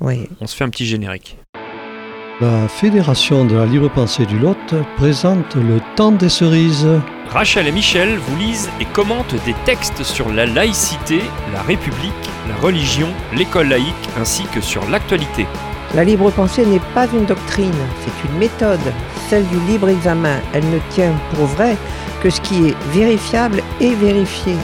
Oui. On se fait un petit générique. La Fédération de la libre pensée du Lot présente le temps des cerises. Rachel et Michel vous lisent et commentent des textes sur la laïcité, la République, la religion, l'école laïque ainsi que sur l'actualité. La libre pensée n'est pas une doctrine, c'est une méthode, celle du libre examen. Elle ne tient pour vrai que ce qui est vérifiable et vérifié.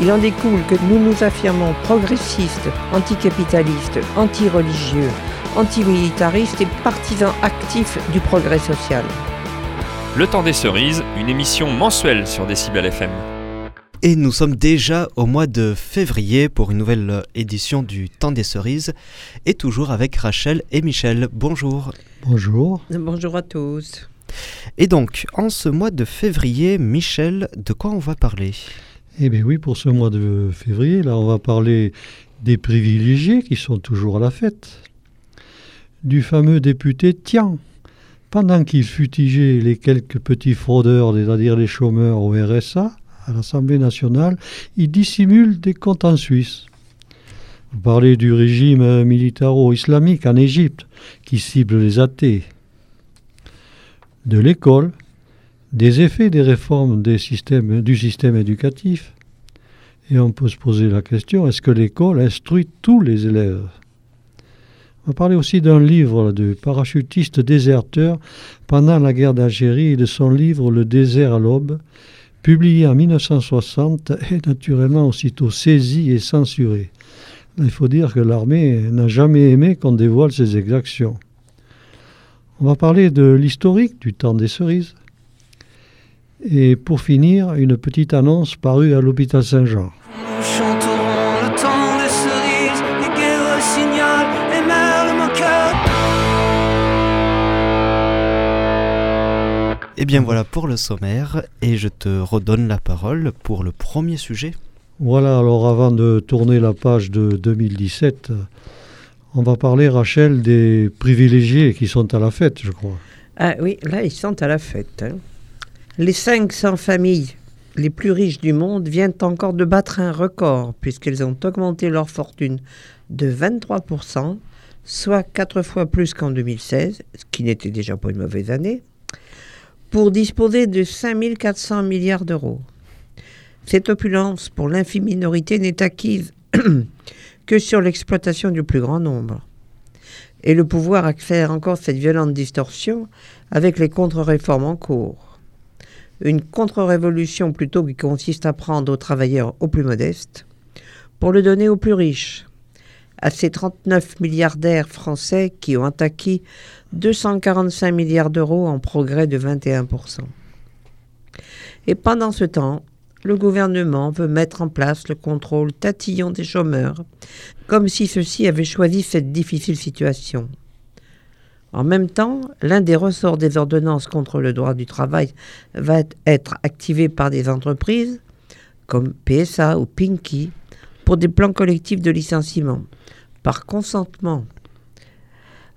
Il en découle que nous nous affirmons progressistes, anticapitalistes, anti-religieux, antimilitaristes et partisans actifs du progrès social. Le temps des cerises, une émission mensuelle sur Décibel FM. Et nous sommes déjà au mois de février pour une nouvelle édition du Temps des cerises et toujours avec Rachel et Michel. Bonjour. Bonjour. Bonjour à tous. Et donc, en ce mois de février, Michel, de quoi on va parler? Eh bien oui, pour ce mois de février, là, on va parler des privilégiés qui sont toujours à la fête. Du fameux député Tian. Pendant qu'il futigeait les quelques petits fraudeurs, c'est-à-dire les chômeurs au RSA, à l'Assemblée nationale, il dissimule des comptes en Suisse. Vous parlez du régime militaro-islamique en Égypte, qui cible les athées. De l'école, des effets des réformes du système éducatif. Et on peut se poser la question, est-ce que l'école instruit tous les élèves? On va parler aussi d'un livre de parachutiste déserteur pendant la guerre d'Algérie et de son livre Le désert à l'aube, publié en 1960 et naturellement aussitôt saisi et censuré. Il faut dire que l'armée n'a jamais aimé qu'on dévoile ses exactions. On va parler de l'historique du temps des cerises. Et pour finir, une petite annonce parue à l'hôpital Saint-Jean. Nous chanterons le temps des cerises, les guerres le signal, et merle mon cœur. Eh bien voilà pour le sommaire et je te redonne la parole pour le premier sujet. Voilà, alors avant de tourner la page de 2017, on va parler, Rachel, des privilégiés qui sont à la fête, je crois. Ah oui, là, ils sont à la fête. hein. Les 500 familles les plus riches du monde viennent encore de battre un record, puisqu'elles ont augmenté leur fortune de 23%, soit 4 fois plus qu'en 2016, ce qui n'était déjà pas une mauvaise année, pour disposer de 5400 milliards d'euros. Cette opulence pour l'infime minorité n'est acquise que sur l'exploitation du plus grand nombre. Et le pouvoir accélère encore cette violente distorsion avec les contre-réformes en cours. Une contre-révolution plutôt qui consiste à prendre aux travailleurs aux plus modestes pour le donner aux plus riches, à ces 39 milliardaires français qui ont acquis 245 milliards d'euros en progrès de 21%. Et pendant ce temps, le gouvernement veut mettre en place le contrôle tatillon des chômeurs, comme si ceux-ci avaient choisi cette difficile situation. En même temps, l'un des ressorts des ordonnances contre le droit du travail va être activé par des entreprises comme PSA ou Pinky pour des plans collectifs de licenciement par consentement,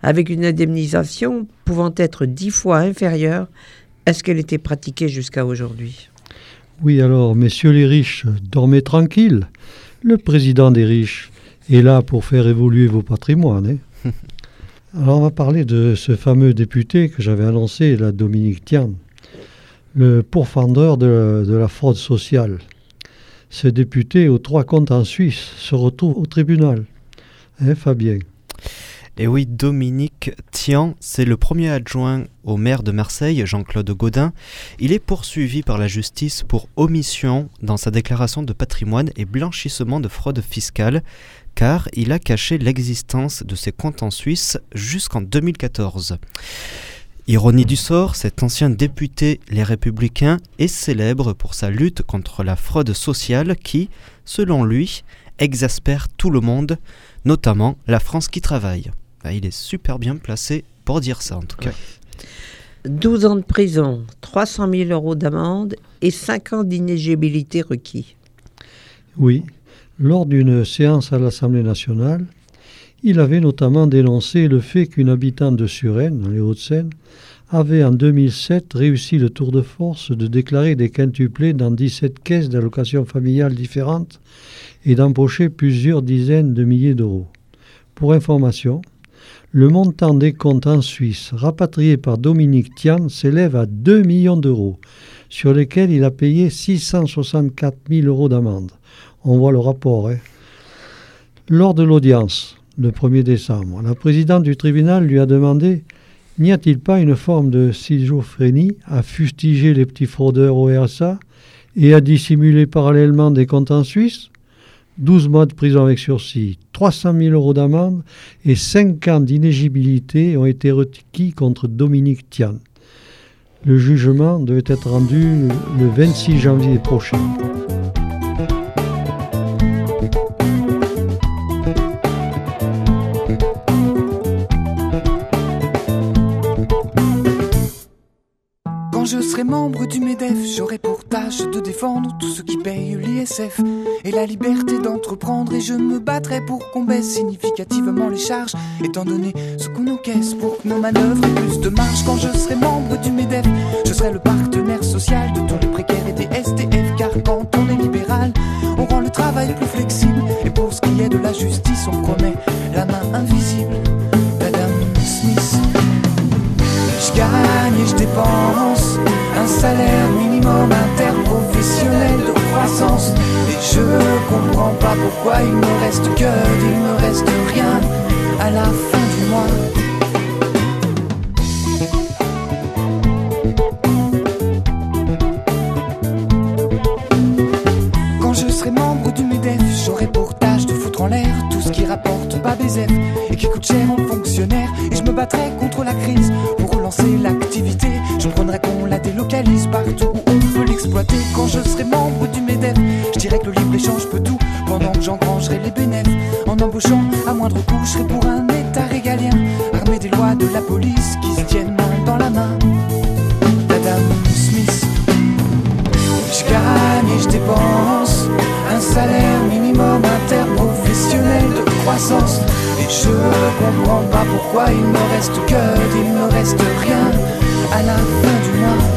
avec une indemnisation pouvant être dix fois inférieure à ce qu'elle était pratiquée jusqu'à aujourd'hui. Oui, alors, messieurs les riches, dormez tranquilles. Le président des riches est là pour faire évoluer vos patrimoines. hein. Alors, on va parler de ce fameux député que j'avais annoncé, la Dominique Tian, le pourfendeur de, de la fraude sociale. Ce député aux trois comptes en Suisse se retrouve au tribunal. Hein, Fabien? Et oui, Dominique Tian, c'est le premier adjoint au maire de Marseille, Jean-Claude Gaudin. Il est poursuivi par la justice pour omission dans sa déclaration de patrimoine et blanchissement de fraude fiscale, car il a caché l'existence de ses comptes en Suisse jusqu'en 2014. Ironie du sort, cet ancien député Les Républicains est célèbre pour sa lutte contre la fraude sociale qui, selon lui, exaspère tout le monde, notamment la France qui travaille. Ah, Il est super bien placé pour dire ça en tout cas. 12 ans de prison, 300 000 euros d'amende et 5 ans d'inéligibilité requis. Oui, lors d'une séance à l'Assemblée nationale, il avait notamment dénoncé le fait qu'une habitante de Suresnes, dans les Hauts-de-Seine, avait en 2007 réussi le tour de force de déclarer des quintuplés dans 17 caisses d'allocations familiales différentes et d'empocher plusieurs dizaines de milliers d'euros. Pour information, le montant des comptes en Suisse rapatriés par Dominique Tian s'élève à 2 millions d'euros, sur lesquels il a payé 664 000 euros d'amende. On voit le rapport. Hein. Lors de l'audience, le 1er décembre, la présidente du tribunal lui a demandé N'y a-t-il pas une forme de schizophrénie à fustiger les petits fraudeurs au RSA et à dissimuler parallèlement des comptes en Suisse? 12 mois de prison avec sursis, 300 000 euros d'amende et 5 ans d'inégibilité ont été requis contre Dominique Tian. Le jugement devait être rendu le 26 janvier prochain. Je serai membre du MEDEF, j'aurai pour tâche de défendre tous ceux qui payent l'ISF et la liberté d'entreprendre. Et je me battrai pour qu'on baisse significativement les charges, étant donné ce qu'on encaisse pour que nos manœuvres aient plus de marge. Quand je serai membre du MEDEF, je serai le partenaire social de tous les précaires et des STF. Car quand on est libéral, on rend le travail plus flexible. Et pour ce qui est de la justice, on promet la main invisible. Salaire minimum interprofessionnel de croissance. Et je comprends pas pourquoi il me reste que, il me reste rien à la fin du mois. Quand je serai membre du MEDEF, j'aurai pour tâche de foutre en l'air tout ce qui rapporte pas BZF et qui coûte cher aux fonctionnaires. Et je me battrai contre la crise pour relancer l'activité. Je prendrai délocalise partout où on peut l'exploiter. Quand je serai membre du MEDEF, je dirais que le libre-échange peut tout pendant que j'engrangerai les bénéfices. En embauchant à moindre coût, je serai pour un État régalien, armé des lois de la police qui se tiennent main dans la main. Madame Smith, je gagne et je dépense un salaire minimum interprofessionnel de croissance. Et je comprends pas pourquoi il me reste que, il me reste rien à la fin du mois.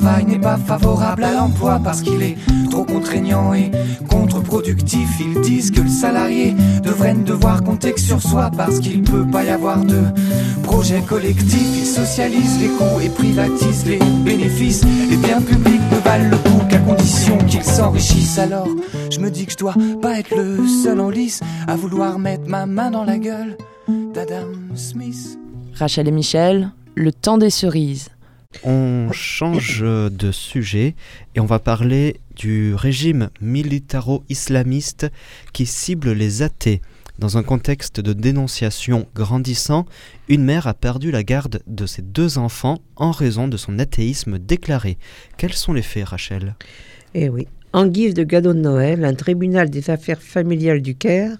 Travail n'est pas favorable à l'emploi parce qu'il est trop contraignant et contre-productif. Ils disent que le salarié devrait ne devoir compter que sur soi parce qu'il peut pas y avoir de projet collectif. Ils socialisent les coûts et privatisent les bénéfices. Les biens publics ne valent le coup qu'à condition qu'ils s'enrichissent. Alors je me dis que je dois pas être le seul en lice à vouloir mettre ma main dans la gueule d'Adam Smith. Rachel et Michel, le temps des cerises. On change de sujet et on va parler du régime militaro-islamiste qui cible les athées. Dans un contexte de dénonciation grandissant, une mère a perdu la garde de ses deux enfants en raison de son athéisme déclaré. Quels sont les faits, Rachel? Eh oui. En guise de cadeau de Noël, un tribunal des affaires familiales du Caire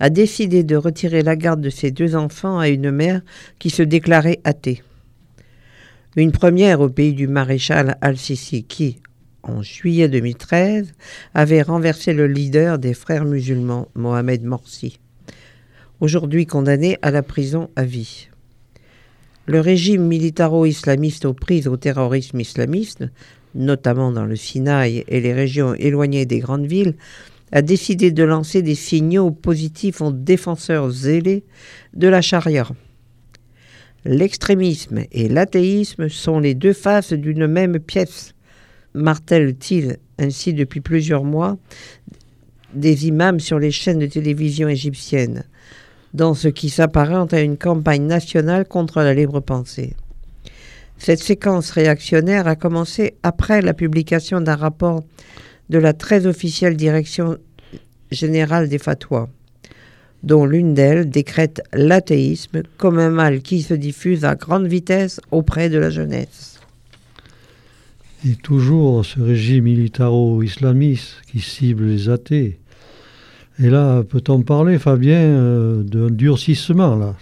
a décidé de retirer la garde de ses deux enfants à une mère qui se déclarait athée. Une première au pays du maréchal Al-Sisi qui, en juillet 2013, avait renversé le leader des frères musulmans, Mohamed Morsi, aujourd'hui condamné à la prison à vie. Le régime militaro-islamiste aux prises au terrorisme islamiste, notamment dans le Sinaï et les régions éloignées des grandes villes, a décidé de lancer des signaux positifs aux défenseurs zélés de la charia. L'extrémisme et l'athéisme sont les deux faces d'une même pièce, martèle-t-il ainsi depuis plusieurs mois des imams sur les chaînes de télévision égyptiennes, dans ce qui s'apparente à une campagne nationale contre la libre pensée. Cette séquence réactionnaire a commencé après la publication d'un rapport de la très officielle Direction générale des fatwas dont l'une d'elles décrète l'athéisme comme un mal qui se diffuse à grande vitesse auprès de la jeunesse. Et toujours ce régime militaro-islamiste qui cible les athées. Et là, peut-on parler, Fabien, euh, d'un durcissement là?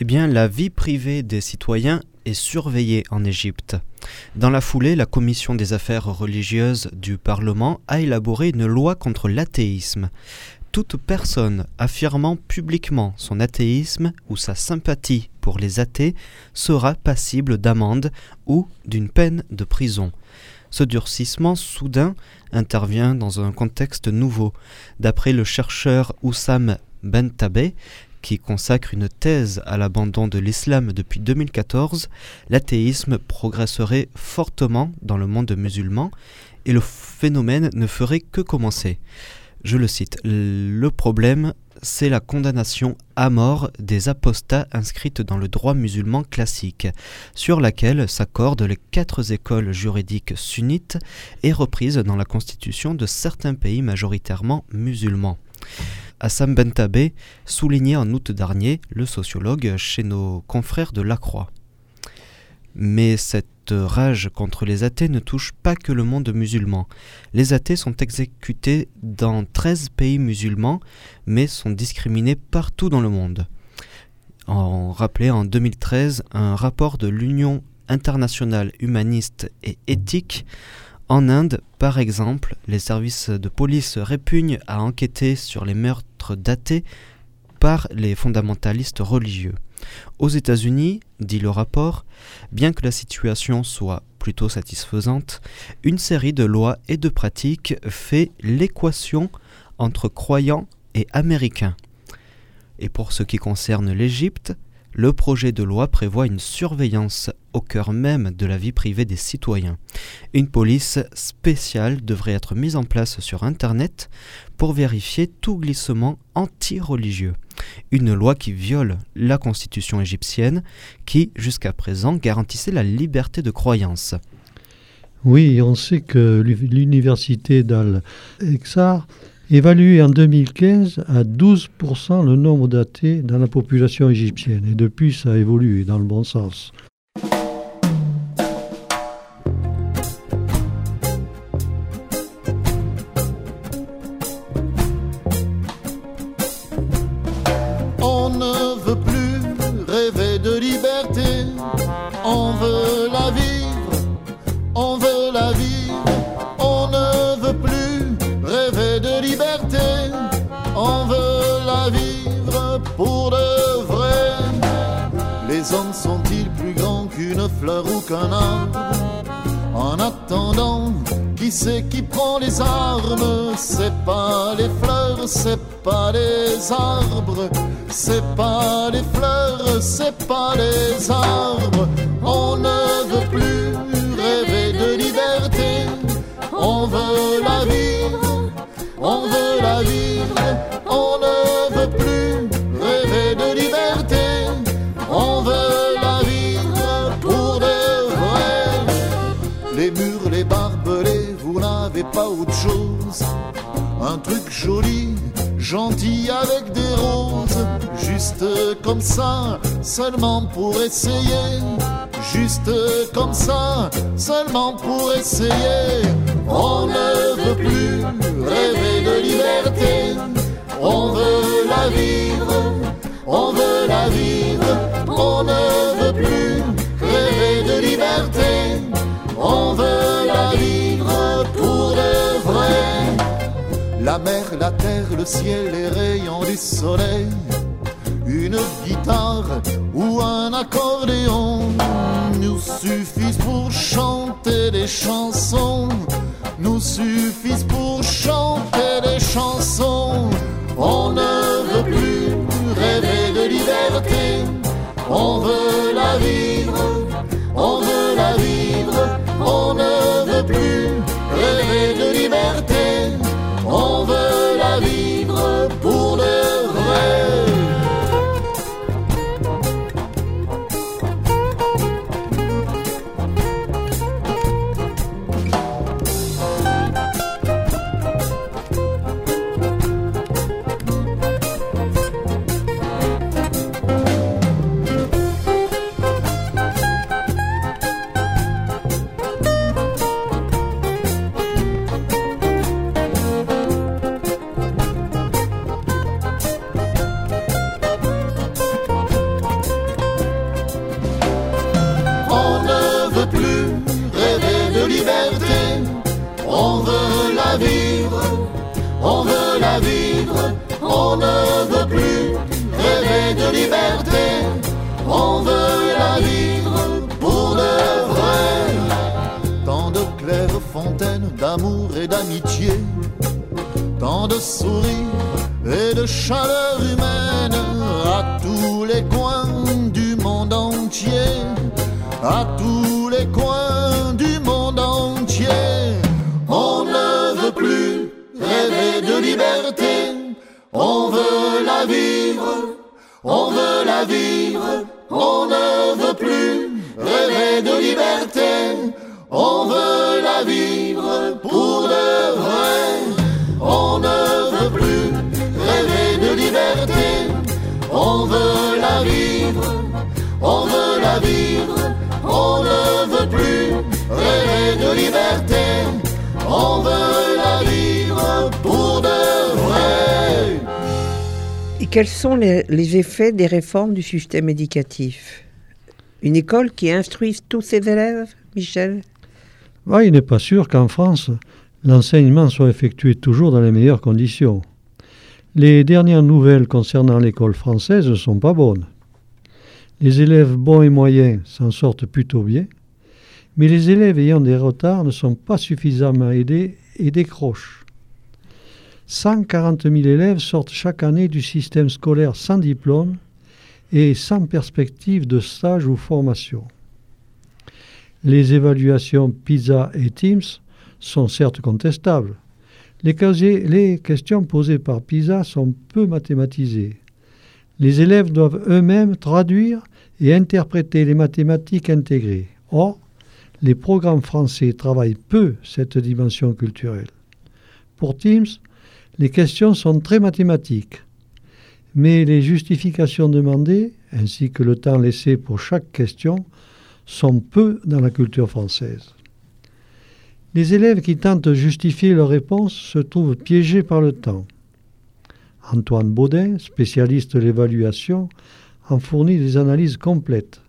Eh bien, la vie privée des citoyens est surveillée en Égypte. Dans la foulée, la Commission des affaires religieuses du Parlement a élaboré une loi contre l'athéisme. Toute personne affirmant publiquement son athéisme ou sa sympathie pour les athées sera passible d'amende ou d'une peine de prison. Ce durcissement soudain intervient dans un contexte nouveau. D'après le chercheur Oussam Bentabé, qui consacre une thèse à l'abandon de l'islam depuis 2014, l'athéisme progresserait fortement dans le monde musulman et le phénomène ne ferait que commencer. Je le cite, le problème, c'est la condamnation à mort des apostats inscrites dans le droit musulman classique, sur laquelle s'accordent les quatre écoles juridiques sunnites et reprises dans la constitution de certains pays majoritairement musulmans. Assam Bentabé soulignait en août dernier, le sociologue, chez nos confrères de La Croix. Mais cette rage contre les athées ne touche pas que le monde musulman. Les athées sont exécutés dans 13 pays musulmans, mais sont discriminés partout dans le monde. En rappelait en 2013 un rapport de l'Union internationale humaniste et éthique en Inde, par exemple, les services de police répugnent à enquêter sur les meurtres datés par les fondamentalistes religieux. Aux États-Unis, dit le rapport, bien que la situation soit plutôt satisfaisante, une série de lois et de pratiques fait l'équation entre croyants et américains. Et pour ce qui concerne l'Égypte, le projet de loi prévoit une surveillance au cœur même de la vie privée des citoyens. Une police spéciale devrait être mise en place sur Internet pour vérifier tout glissement anti-religieux. Une loi qui viole la constitution égyptienne qui, jusqu'à présent, garantissait la liberté de croyance. Oui, on sait que l'université d'Al-Exar évalué en 2015 à 12% le nombre d'athées dans la population égyptienne. Et depuis, ça a évolué dans le bon sens. Vivre pour de vrai. Les hommes sont-ils plus grands qu'une fleur ou qu'un arbre? En attendant, qui c'est qui prend les armes? C'est pas les fleurs, c'est pas les arbres, c'est pas les fleurs, c'est pas les arbres. Un truc joli, gentil avec des roses, juste comme ça, seulement pour essayer. Juste comme ça, seulement pour essayer. On ne veut plus rêver de liberté, on veut la vivre, le ciel, les rayons du soleil, une guitare ou un accordéon nous suffisent pour chanter des chansons, nous suffisent pour chanter des chansons. On ne veut plus rêver de liberté, on veut la vivre, on veut la vivre, on ne vivre, on veut la vivre, on ne veut plus rêver de liberté, on veut la vivre pour de vrai. On ne veut plus rêver de liberté, on veut la vivre, on veut la vivre, on ne veut plus rêver de liberté, quels sont les, effets des réformes du système éducatif? Une école qui instruise tous ses élèves, Michel? Il n'est pas sûr qu'en France, l'enseignement soit effectué toujours dans les meilleures conditions. Les dernières nouvelles concernant l'école française ne sont pas bonnes. Les élèves bons et moyens s'en sortent plutôt bien, mais les élèves ayant des retards ne sont pas suffisamment aidés et décrochent. 140 000 élèves sortent chaque année du système scolaire sans diplôme et sans perspective de stage ou formation. Les évaluations PISA et TIMSS sont certes contestables. Les, questions posées par PISA sont peu mathématisées. Les élèves doivent eux-mêmes traduire et interpréter les mathématiques intégrées. Or, les programmes français travaillent peu cette dimension culturelle. Pour TIMSS, les questions sont très mathématiques, mais les justifications demandées, ainsi que le temps laissé pour chaque question, sont peu dans la culture française. Les élèves qui tentent de justifier leurs réponses se trouvent piégés par le temps. Antoine Baudin, spécialiste de l'évaluation, en fournit des analyses complètes.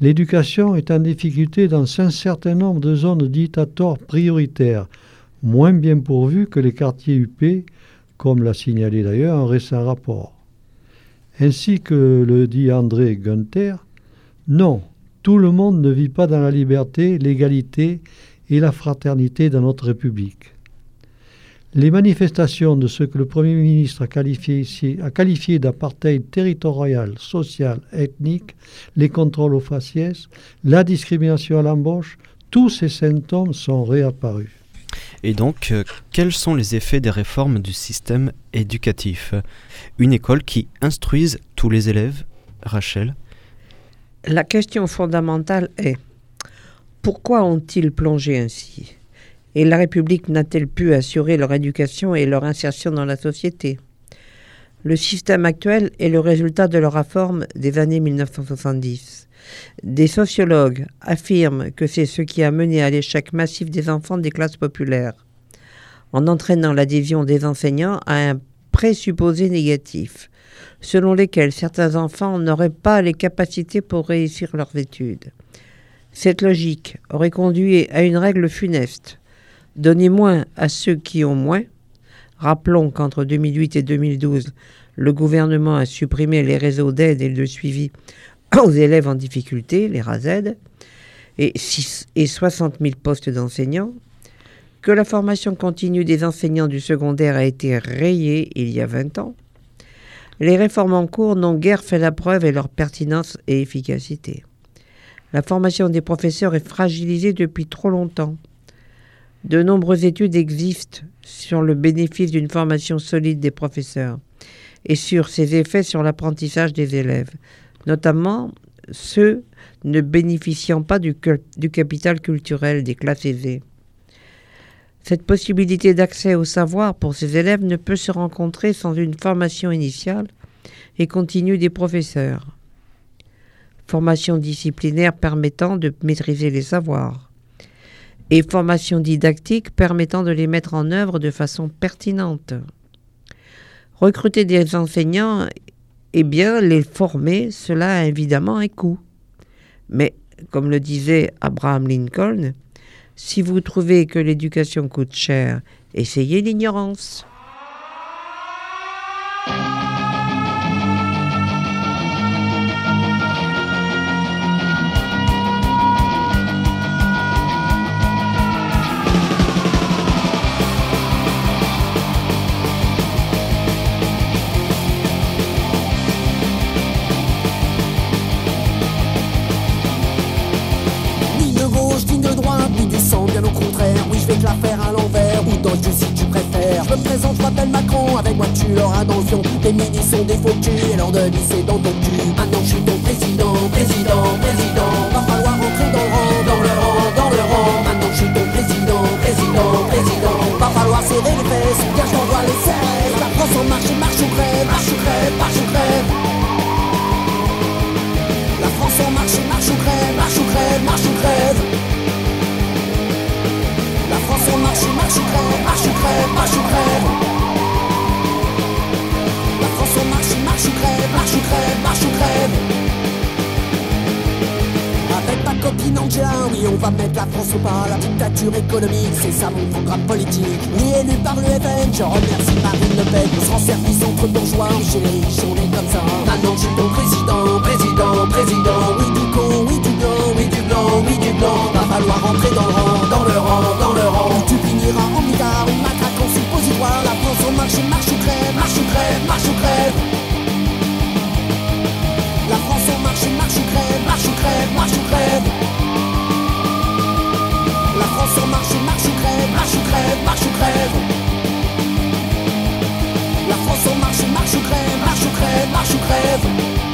L'éducation est en difficulté dans un certain nombre de zones dites tort prioritaires, moins bien pourvues que les quartiers UP, comme l'a signalé d'ailleurs un récent rapport. Ainsi que le dit André Gunther, non, tout le monde ne vit pas dans la liberté, l'égalité et la fraternité dans notre République. Les manifestations de ce que le Premier ministre a qualifié, ici- a qualifié d'apartheid territorial, social, ethnique, les contrôles aux faciès, la discrimination à l'embauche, tous ces symptômes sont réapparus. Et donc, euh, quels sont les effets des réformes du système éducatif? Une école qui instruise tous les élèves, Rachel? La question fondamentale est pourquoi ont-ils plongé ainsi? Et la République n'a-t-elle pu assurer leur éducation et leur insertion dans la société? Le système actuel est le résultat de leur réforme des années 1970. Des sociologues affirment que c'est ce qui a mené à l'échec massif des enfants des classes populaires, en entraînant l'adhésion des enseignants à un présupposé négatif, selon lesquels certains enfants n'auraient pas les capacités pour réussir leurs études. Cette logique aurait conduit à une règle funeste. Donnez moins à ceux qui ont moins. Rappelons qu'entre 2008 et 2012, le gouvernement a supprimé les réseaux d'aide et de suivi aux élèves en difficulté, les RASED, et, et 60 000 postes d'enseignants, que la formation continue des enseignants du secondaire a été rayée il y a 20 ans. Les réformes en cours n'ont guère fait la preuve de leur pertinence et efficacité. La formation des professeurs est fragilisée depuis trop longtemps. De nombreuses études existent sur le bénéfice d'une formation solide des professeurs et sur ses effets sur l'apprentissage des élèves, notamment ceux ne bénéficiant pas du, capital culturel des classes aisées. Cette possibilité d'accès au savoir pour ces élèves ne peut se rencontrer sans une formation initiale et continue des professeurs formation disciplinaire permettant de maîtriser les savoirs, et formation didactique permettant de les mettre en œuvre de façon pertinente. Recruter des enseignants, eh bien, les former, cela a évidemment un coût. Mais, comme le disait Abraham Lincoln, si vous trouvez que l'éducation coûte cher, essayez l'ignorance. Me présente, je m'appelle Macron, avec moi tu l'auras dans le. Tes mini sont des faux et leur de c'est dans ton cul. Maintenant je suis ton président, président, président. Ou crève, marche ou crève, marche ou crève. La France en marche, marche crève, marche ou crève, marche ou crève. Avec ma copine Angela, oui, on va mettre la France au pas. La dictature économique, c'est ça mon programme politique. Oui, élu par le FN, je remercie Marine Le Pen. On se rend service entre bourgeois, riches, on est comme ça. Maintenant, je suis ton président, président, président. Oui, du con, oui, du blanc, oui, du blanc, oui, du blanc. Va falloir rentrer dans le rang, dans le rang, dans le rang. Finiras en une matraque en suppositoire. La France en marche, marche ou crève, marche ou crève, marche ou crève. La France en marche, marche ou crève, marche ou crève, marche ou crève. La France en marche, marche ou crève, marche ou crève, marche ou crève. La France en marche, marche ou marche ou crève, marche ou crève.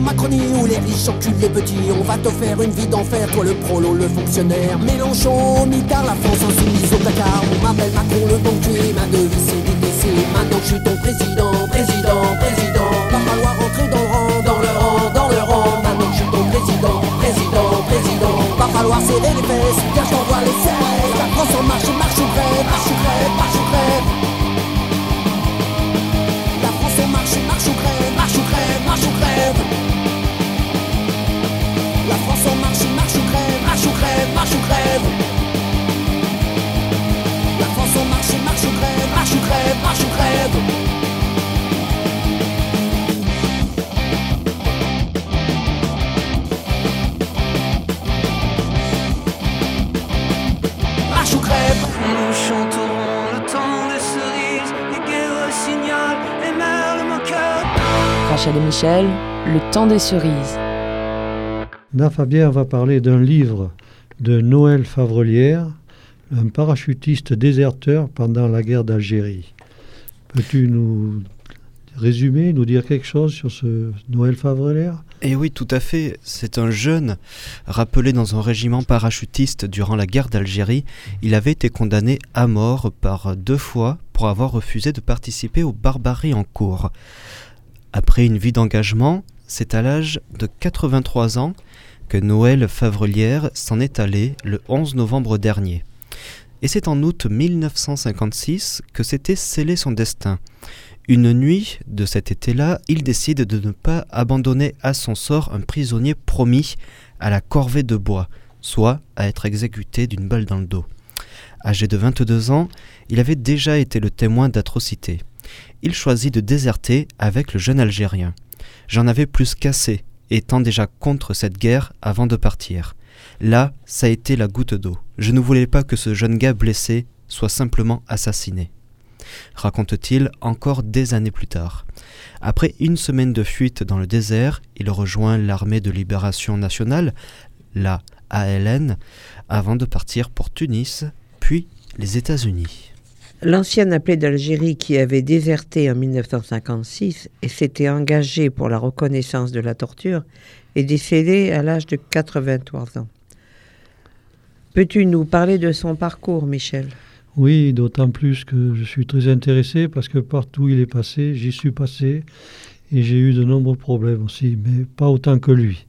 Macronie où les riches enculent les petits. On va te faire une vie d'enfer, toi le prolo, le fonctionnaire. Mélenchon, mitard, la France insoumise au placard. On m'appelle Macron le banquier, ma devise c'est DTC. Maintenant je suis ton président, président, président. Va falloir rentrer dans le rang, dans le rang, dans le rang. Maintenant je suis ton président, président, président. Va falloir serrer les fesses, car je t'envoie les 16. La France en marche, marche ou crève, marche ou crève, marche ou crève. La France en marche, marche ou crève, marche ou crève, marche ou crève. La France en marche, marche ou crève, marche ou crève, marche ou crève. La France en marche, marche ou crève, marche ou crève, marche ou crève. Marche ou crève. Nous chanterons le temps des cerises, les guerres signal et merle moqueur. Rachel et Michel, Le temps des cerises. Là, Fabien va parler d'un livre de Noël Favrelière, un parachutiste déserteur pendant la guerre d'Algérie. Peux-tu nous résumer, nous dire quelque chose sur ce Noël Favrelière? Et oui, tout à fait. C'est un jeune rappelé dans un régiment parachutiste durant la guerre d'Algérie. Il avait été condamné à mort par deux fois pour avoir refusé de participer aux barbaries en cours. Après une vie d'engagement, c'est à l'âge de 83 ans que Noël Favrelière s'en est allé le 11 novembre dernier. Et c'est en août 1956 que s'était scellé son destin. Une nuit de cet été-là, il décide de ne pas abandonner à son sort un prisonnier promis à la corvée de bois, soit à être exécuté d'une balle dans le dos. Âgé de 22 ans, il avait déjà été le témoin d'atrocités. Il choisit de déserter avec le jeune Algérien. J'en avais plus qu'assez, étant déjà contre cette guerre avant de partir. Là, ça a été la goutte d'eau. Je ne voulais pas que ce jeune gars blessé soit simplement assassiné. Raconte-t-il encore des années plus tard. Après une semaine de fuite dans le désert, il rejoint l'armée de libération nationale, la ALN, avant de partir pour Tunis, puis les États-Unis. L'ancien appelé d'Algérie qui avait déserté en 1956 et s'était engagé pour la reconnaissance de la torture est décédé à l'âge de 83 ans. Peux-tu nous parler de son parcours, Michel? Oui, d'autant plus que je suis très intéressé parce que partout il est passé, j'y suis passé et j'ai eu de nombreux problèmes aussi, mais pas autant que lui.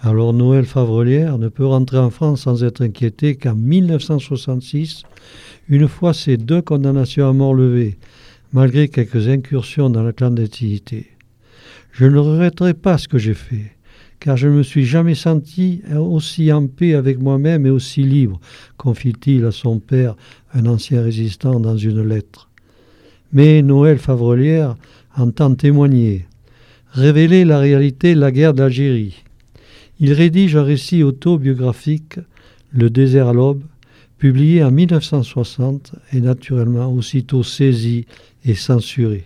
Alors Noël Favrelière ne peut rentrer en France sans être inquiété qu'en 1966, une fois ces deux condamnations à mort levées, malgré quelques incursions dans la clandestinité. Je ne regretterai pas ce que j'ai fait, car je ne me suis jamais senti aussi en paix avec moi-même et aussi libre, confie-t-il à son père, un ancien résistant, dans une lettre. Mais Noël Favrelière entend témoigner, révéler la réalité de la guerre d'Algérie. Il rédige un récit autobiographique, Le désert à l'aube, publié en 1960 et naturellement aussitôt saisi et censuré.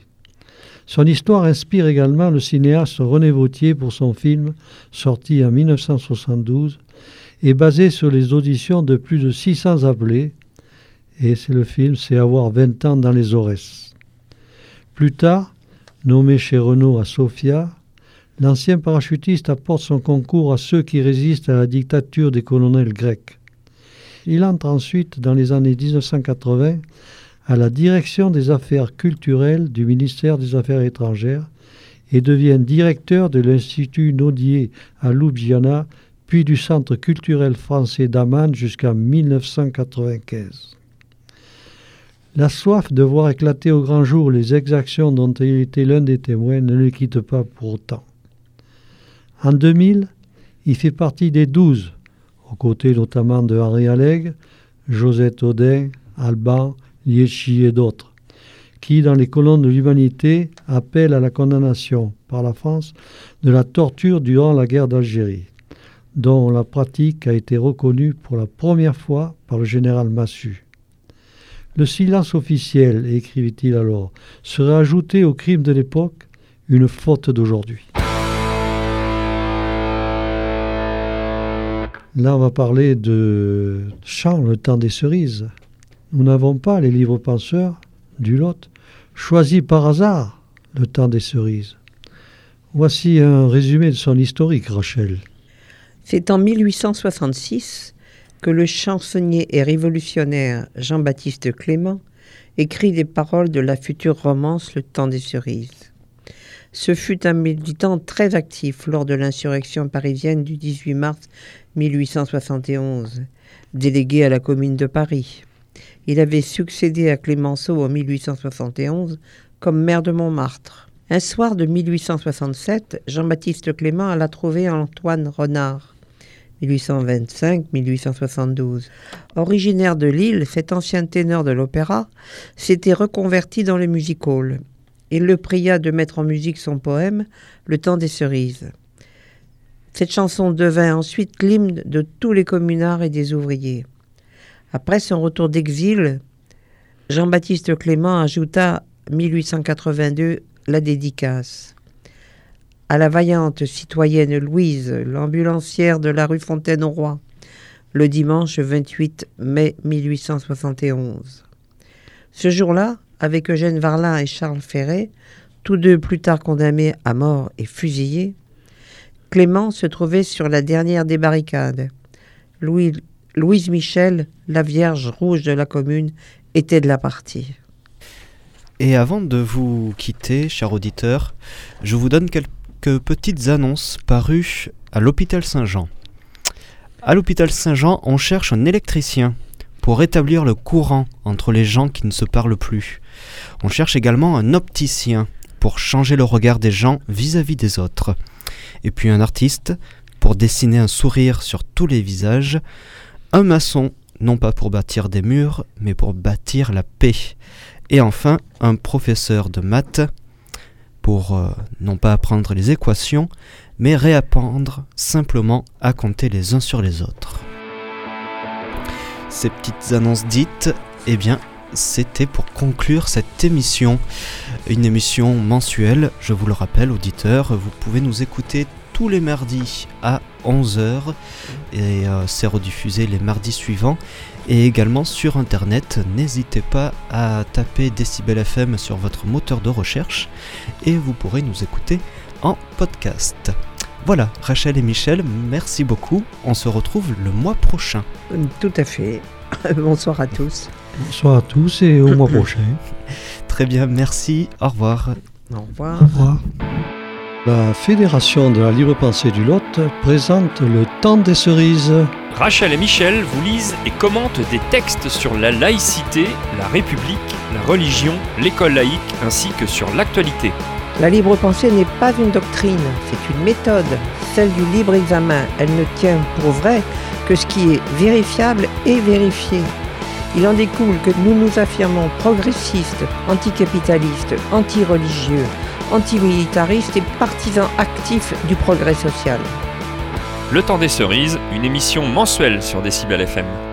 Son histoire inspire également le cinéaste René Vautier pour son film, sorti en 1972, et basé sur les auditions de plus de 600 appelés, et c'est le film C'est avoir 20 ans dans les Aurès. Plus tard, nommé chez Renault à Sofia, l'ancien parachutiste apporte son concours à ceux qui résistent à la dictature des colonels grecs. Il entre ensuite dans les années 1980 à la direction des affaires culturelles du ministère des Affaires étrangères et devient directeur de l'Institut Naudier à Ljubljana, puis du Centre culturel français d'Amman jusqu'en 1995. La soif de voir éclater au grand jour les exactions dont il était l'un des témoins ne le quitte pas pour autant. En 2000, il fait partie des douze, aux côtés notamment de Henri Allègre, Josette Audin, Alban, Liéchi et d'autres, qui, dans les colonnes de l'humanité, appellent à la condamnation par la France de la torture durant la guerre d'Algérie, dont la pratique a été reconnue pour la première fois par le général Massu. Le silence officiel, écrivit-il alors, serait ajouté au crime de l'époque une faute d'aujourd'hui. Là, on va parler de Chant, le temps des cerises. Nous n'avons pas les livres penseurs du Lot choisis par hasard le temps des cerises. Voici un résumé de son historique, Rachel. C'est en 1866 que le chansonnier et révolutionnaire Jean-Baptiste Clément écrit les paroles de la future romance Le temps des cerises. Ce fut un militant très actif lors de l'insurrection parisienne du 18 mars 1871, délégué à la commune de Paris. Il avait succédé à Clémenceau en 1871 comme maire de Montmartre. Un soir de 1867, Jean-Baptiste Clément alla trouver Antoine Renard 1825-1872. Originaire de Lille, cet ancien ténor de l'opéra s'était reconverti dans le music hall. Il le pria de mettre en musique son poème Le temps des cerises. Cette chanson devint ensuite l'hymne de tous les communards et des ouvriers. Après son retour d'exil, Jean-Baptiste Clément ajouta 1882 la dédicace à la vaillante citoyenne Louise, l'ambulancière de la rue Fontaine-au-Roi, le dimanche 28 mai 1871. Ce jour-là, avec Eugène Varlin et Charles Ferret, tous deux plus tard condamnés à mort et fusillés, Clément se trouvait sur la dernière des barricades. Louis, Louise Michel, la Vierge rouge de la commune, était de la partie. Et avant de vous quitter, cher auditeur, je vous donne quelques petites annonces parues à l'hôpital Saint-Jean. À l'hôpital Saint-Jean, on cherche un électricien pour rétablir le courant entre les gens qui ne se parlent plus. On cherche également un opticien pour changer le regard des gens vis-à-vis des autres. Et puis un artiste pour dessiner un sourire sur tous les visages. Un maçon, non pas pour bâtir des murs, mais pour bâtir la paix. Et enfin, un professeur de maths pour euh, non pas apprendre les équations, mais réapprendre simplement à compter les uns sur les autres. Ces petites annonces dites, eh bien, c'était pour conclure cette émission. Une émission mensuelle, je vous le rappelle, auditeurs, vous pouvez nous écouter tous les mardis à 11h et euh, c'est rediffusé les mardis suivants et également sur internet. N'hésitez pas à taper Decibel FM sur votre moteur de recherche et vous pourrez nous écouter en podcast. Voilà, Rachel et Michel, merci beaucoup. On se retrouve le mois prochain. Tout à fait. Bonsoir à tous. Bonsoir à tous et au mois prochain. Très bien, merci. Au revoir. Au revoir. Au revoir. La Fédération de la libre pensée du Lot présente le temps des cerises. Rachel et Michel vous lisent et commentent des textes sur la laïcité, la République, la religion, l'école laïque ainsi que sur l'actualité. La libre pensée n'est pas une doctrine, c'est une méthode, celle du libre examen. Elle ne tient pour vrai que ce qui est vérifiable et vérifié. Il en découle que nous nous affirmons progressistes, anticapitalistes, anti-religieux, antimilitaristes et partisans actifs du progrès social. Le temps des cerises, une émission mensuelle sur Décibel FM.